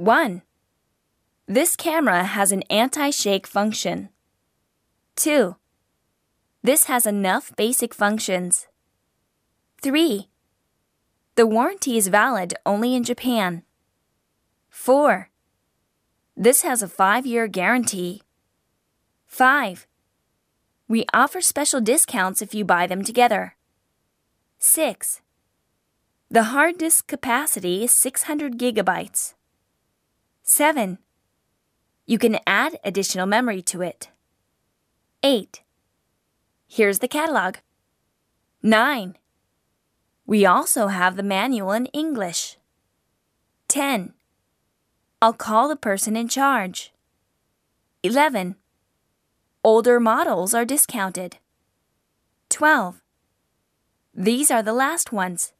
1. This camera has an anti shake function. 2. This has enough basic functions. 3. The warranty is valid only in Japan. 4. This has a 5 year guarantee. 5. We offer special discounts if you buy them together. 6. The hard disk capacity is 600 gigabytes. 7. You can add additional memory to it. 8. Here's the catalog. 9. We also have the manual in English. 10. I'll call the person in charge. 11. Older models are discounted. 12. These are the last ones.